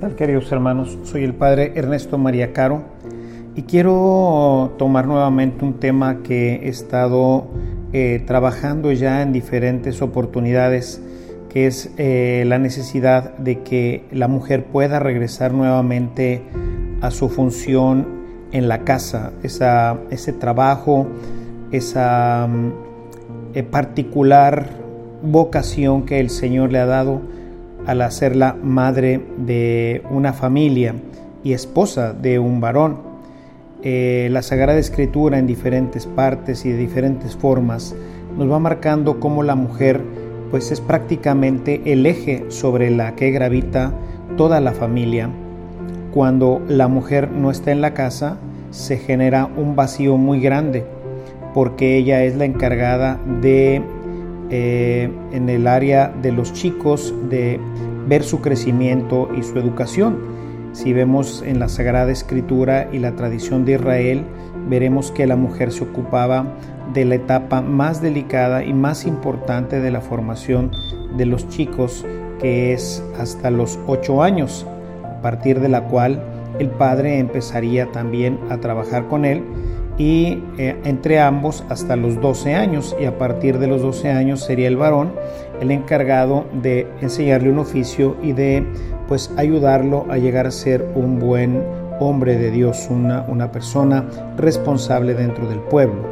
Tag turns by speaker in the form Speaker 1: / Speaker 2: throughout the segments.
Speaker 1: tal queridos hermanos? Soy el Padre Ernesto María Caro y quiero tomar nuevamente un tema que he estado eh, trabajando ya en diferentes oportunidades, que es eh, la necesidad de que la mujer pueda regresar nuevamente a su función en la casa, esa, ese trabajo, esa mm, eh, particular vocación que el Señor le ha dado al hacerla madre de una familia y esposa de un varón. Eh, la Sagrada Escritura en diferentes partes y de diferentes formas nos va marcando cómo la mujer pues es prácticamente el eje sobre la que gravita toda la familia. Cuando la mujer no está en la casa se genera un vacío muy grande porque ella es la encargada de eh, en el área de los chicos de ver su crecimiento y su educación. Si vemos en la Sagrada Escritura y la tradición de Israel, veremos que la mujer se ocupaba de la etapa más delicada y más importante de la formación de los chicos, que es hasta los ocho años, a partir de la cual el padre empezaría también a trabajar con él y eh, entre ambos hasta los 12 años y a partir de los 12 años sería el varón el encargado de enseñarle un oficio y de pues ayudarlo a llegar a ser un buen hombre de Dios, una, una persona responsable dentro del pueblo.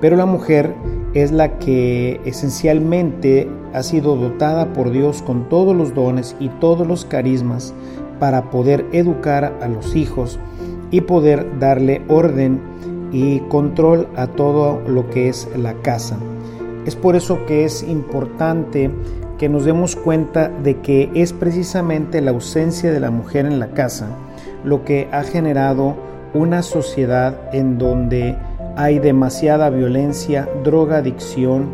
Speaker 1: Pero la mujer es la que esencialmente ha sido dotada por Dios con todos los dones y todos los carismas para poder educar a los hijos y poder darle orden y control a todo lo que es la casa. Es por eso que es importante que nos demos cuenta de que es precisamente la ausencia de la mujer en la casa lo que ha generado una sociedad en donde hay demasiada violencia, droga, adicción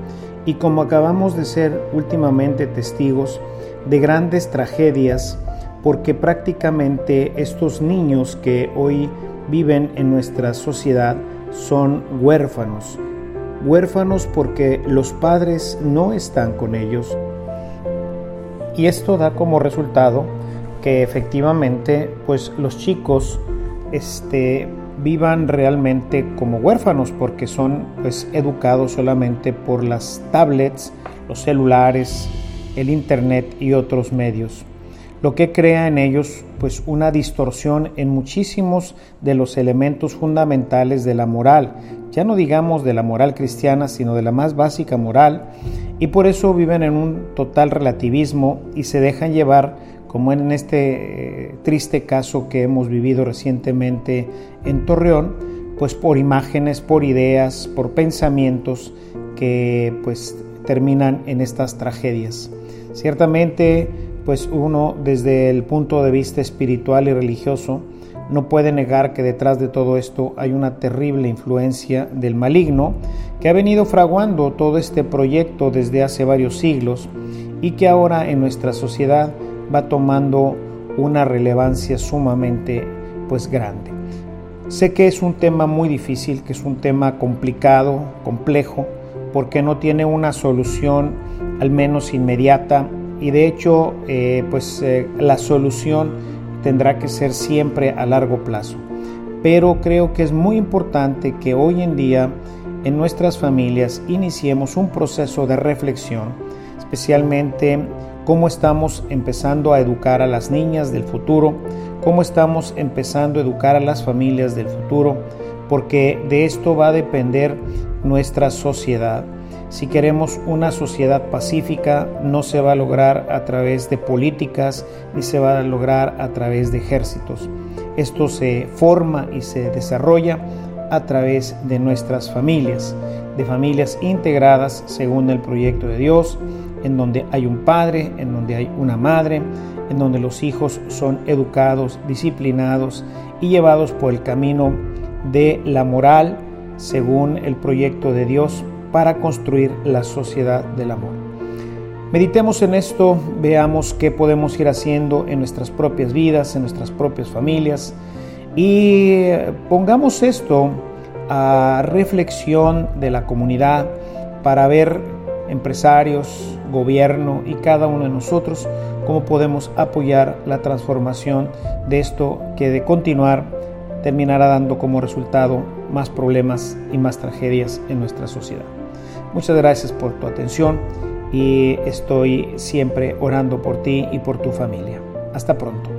Speaker 1: y como acabamos de ser últimamente testigos de grandes tragedias porque prácticamente estos niños que hoy viven en nuestra sociedad son huérfanos. Huérfanos porque los padres no están con ellos. Y esto da como resultado que efectivamente pues los chicos este, vivan realmente como huérfanos porque son pues educados solamente por las tablets, los celulares, el internet y otros medios lo que crea en ellos pues una distorsión en muchísimos de los elementos fundamentales de la moral, ya no digamos de la moral cristiana, sino de la más básica moral, y por eso viven en un total relativismo y se dejan llevar, como en este eh, triste caso que hemos vivido recientemente en Torreón, pues por imágenes, por ideas, por pensamientos que pues terminan en estas tragedias. Ciertamente pues uno desde el punto de vista espiritual y religioso no puede negar que detrás de todo esto hay una terrible influencia del maligno que ha venido fraguando todo este proyecto desde hace varios siglos y que ahora en nuestra sociedad va tomando una relevancia sumamente pues grande. Sé que es un tema muy difícil, que es un tema complicado, complejo, porque no tiene una solución al menos inmediata y de hecho eh, pues eh, la solución tendrá que ser siempre a largo plazo. Pero creo que es muy importante que hoy en día en nuestras familias iniciemos un proceso de reflexión, especialmente cómo estamos empezando a educar a las niñas del futuro, cómo estamos empezando a educar a las familias del futuro, porque de esto va a depender nuestra sociedad. Si queremos una sociedad pacífica, no se va a lograr a través de políticas ni se va a lograr a través de ejércitos. Esto se forma y se desarrolla a través de nuestras familias, de familias integradas según el proyecto de Dios, en donde hay un padre, en donde hay una madre, en donde los hijos son educados, disciplinados y llevados por el camino de la moral según el proyecto de Dios para construir la sociedad del amor. Meditemos en esto, veamos qué podemos ir haciendo en nuestras propias vidas, en nuestras propias familias y pongamos esto a reflexión de la comunidad para ver empresarios, gobierno y cada uno de nosotros cómo podemos apoyar la transformación de esto que de continuar terminará dando como resultado más problemas y más tragedias en nuestra sociedad. Muchas gracias por tu atención y estoy siempre orando por ti y por tu familia. Hasta pronto.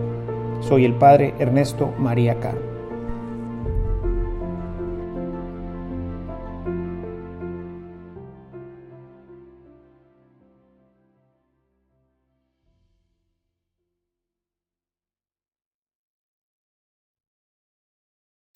Speaker 1: Soy el Padre Ernesto María Caro.